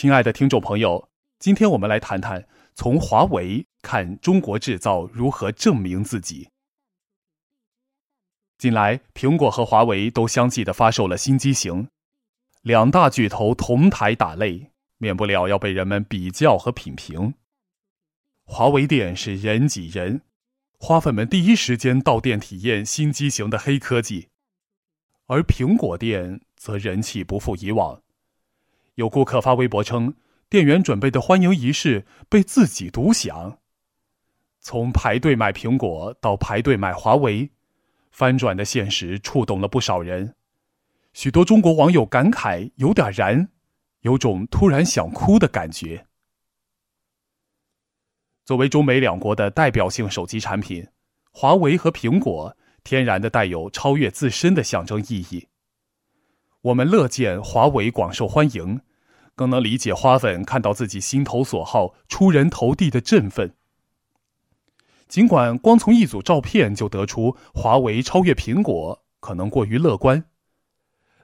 亲爱的听众朋友，今天我们来谈谈从华为看中国制造如何证明自己。近来，苹果和华为都相继的发售了新机型，两大巨头同台打擂，免不了要被人们比较和品评。华为店是人挤人，花粉们第一时间到店体验新机型的黑科技，而苹果店则人气不复以往。有顾客发微博称，店员准备的欢迎仪式被自己独享。从排队买苹果到排队买华为。翻转的现实触动了不少人，许多中国网友感慨有点燃，有种突然想哭的感觉。作为中美两国的代表性手机产品，华为和苹果天然的带有超越自身的象征意义。我们乐见华为广受欢迎，更能理解花粉看到自己心头所好出人头地的振奋。尽管光从一组照片就得出华为超越苹果可能过于乐观，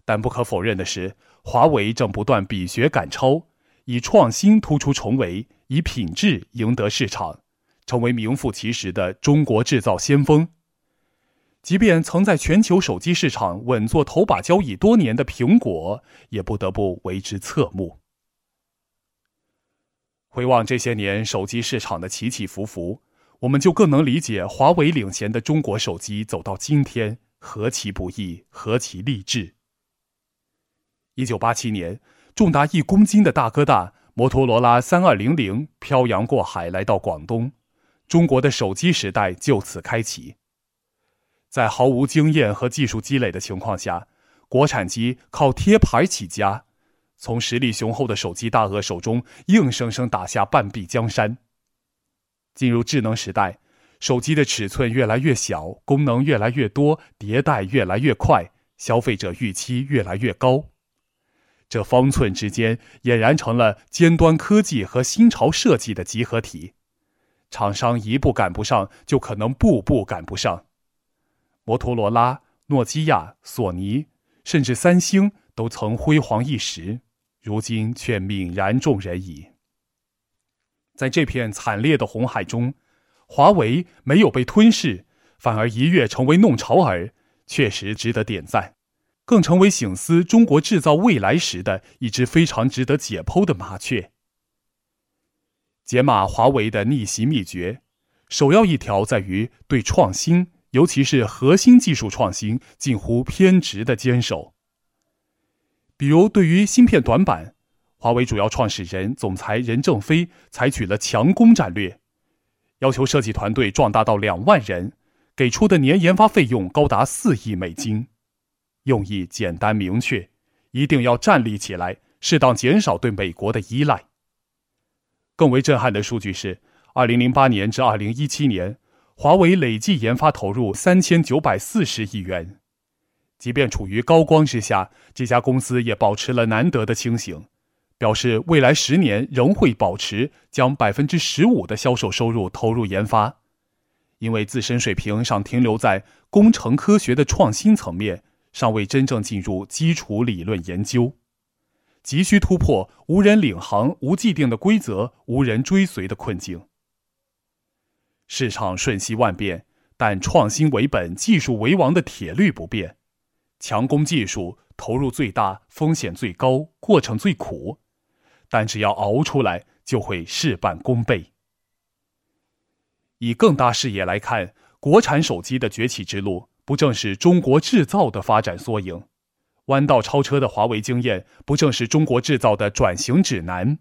但不可否认的是，华为正不断比学赶超，以创新突出重围，以品质赢得市场，成为名副其实的中国制造先锋。即便曾在全球手机市场稳坐头把交椅多年的苹果，也不得不为之侧目。回望这些年手机市场的起起伏伏。我们就更能理解华为领衔的中国手机走到今天何其不易，何其励志。一九八七年，重达一公斤的大哥大摩托罗拉三二零零漂洋过海来到广东，中国的手机时代就此开启。在毫无经验和技术积累的情况下，国产机靠贴牌起家，从实力雄厚的手机大鳄手中硬生生打下半壁江山。进入智能时代，手机的尺寸越来越小，功能越来越多，迭代越来越快，消费者预期越来越高。这方寸之间俨然成了尖端科技和新潮设计的集合体。厂商一步赶不上，就可能步步赶不上。摩托罗拉、诺基亚、索尼，甚至三星都曾辉煌一时，如今却泯然众人矣。在这片惨烈的红海中，华为没有被吞噬，反而一跃成为弄潮儿，确实值得点赞，更成为醒思中国制造未来时的一只非常值得解剖的麻雀。解码华为的逆袭秘诀，首要一条在于对创新，尤其是核心技术创新近乎偏执的坚守。比如，对于芯片短板。华为主要创始人、总裁任正非采取了强攻战略，要求设计团队壮大到两万人，给出的年研发费用高达四亿美金，用意简单明确，一定要站立起来，适当减少对美国的依赖。更为震撼的数据是，二零零八年至二零一七年，华为累计研发投入三千九百四十亿元，即便处于高光之下，这家公司也保持了难得的清醒。表示未来十年仍会保持将百分之十五的销售收入投入研发，因为自身水平尚停留在工程科学的创新层面，尚未真正进入基础理论研究，急需突破无人领航、无既定的规则、无人追随的困境。市场瞬息万变，但创新为本、技术为王的铁律不变，强攻技术，投入最大，风险最高，过程最苦。但只要熬出来，就会事半功倍。以更大视野来看，国产手机的崛起之路，不正是中国制造的发展缩影？弯道超车的华为经验，不正是中国制造的转型指南？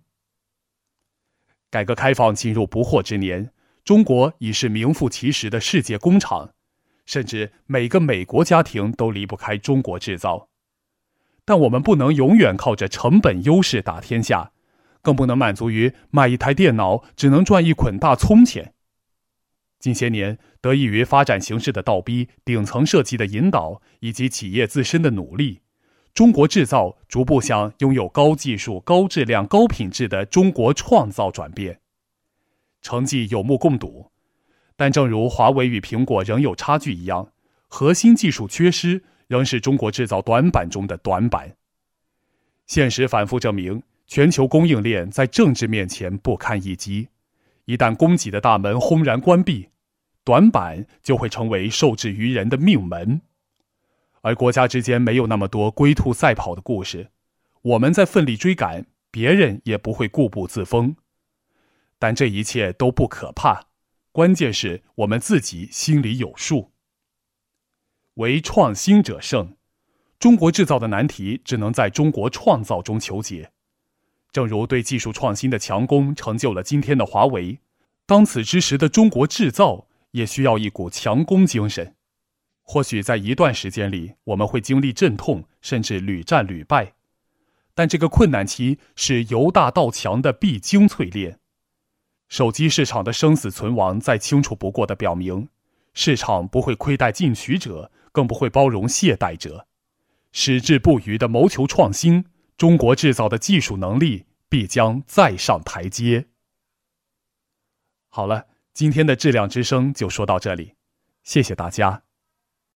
改革开放进入不惑之年，中国已是名副其实的世界工厂，甚至每个美国家庭都离不开中国制造。但我们不能永远靠着成本优势打天下。更不能满足于卖一台电脑只能赚一捆大葱钱。近些年，得益于发展形势的倒逼、顶层设计的引导以及企业自身的努力，中国制造逐步向拥有高技术、高质量、高品质的中国创造转变，成绩有目共睹。但正如华为与苹果仍有差距一样，核心技术缺失仍是中国制造短板中的短板。现实反复证明。全球供应链在政治面前不堪一击，一旦供给的大门轰然关闭，短板就会成为受制于人的命门。而国家之间没有那么多龟兔赛跑的故事，我们在奋力追赶，别人也不会固步自封。但这一切都不可怕，关键是我们自己心里有数。唯创新者胜，中国制造的难题只能在中国创造中求解。正如对技术创新的强攻成就了今天的华为，当此之时的中国制造也需要一股强攻精神。或许在一段时间里，我们会经历阵痛，甚至屡战屡败，但这个困难期是由大到强的必经淬炼。手机市场的生死存亡，再清楚不过的表明，市场不会亏待进取者。更不会包容懈怠者，矢志不渝的谋求创新，中国制造的技术能力必将再上台阶。好了，今天的质量之声就说到这里，谢谢大家。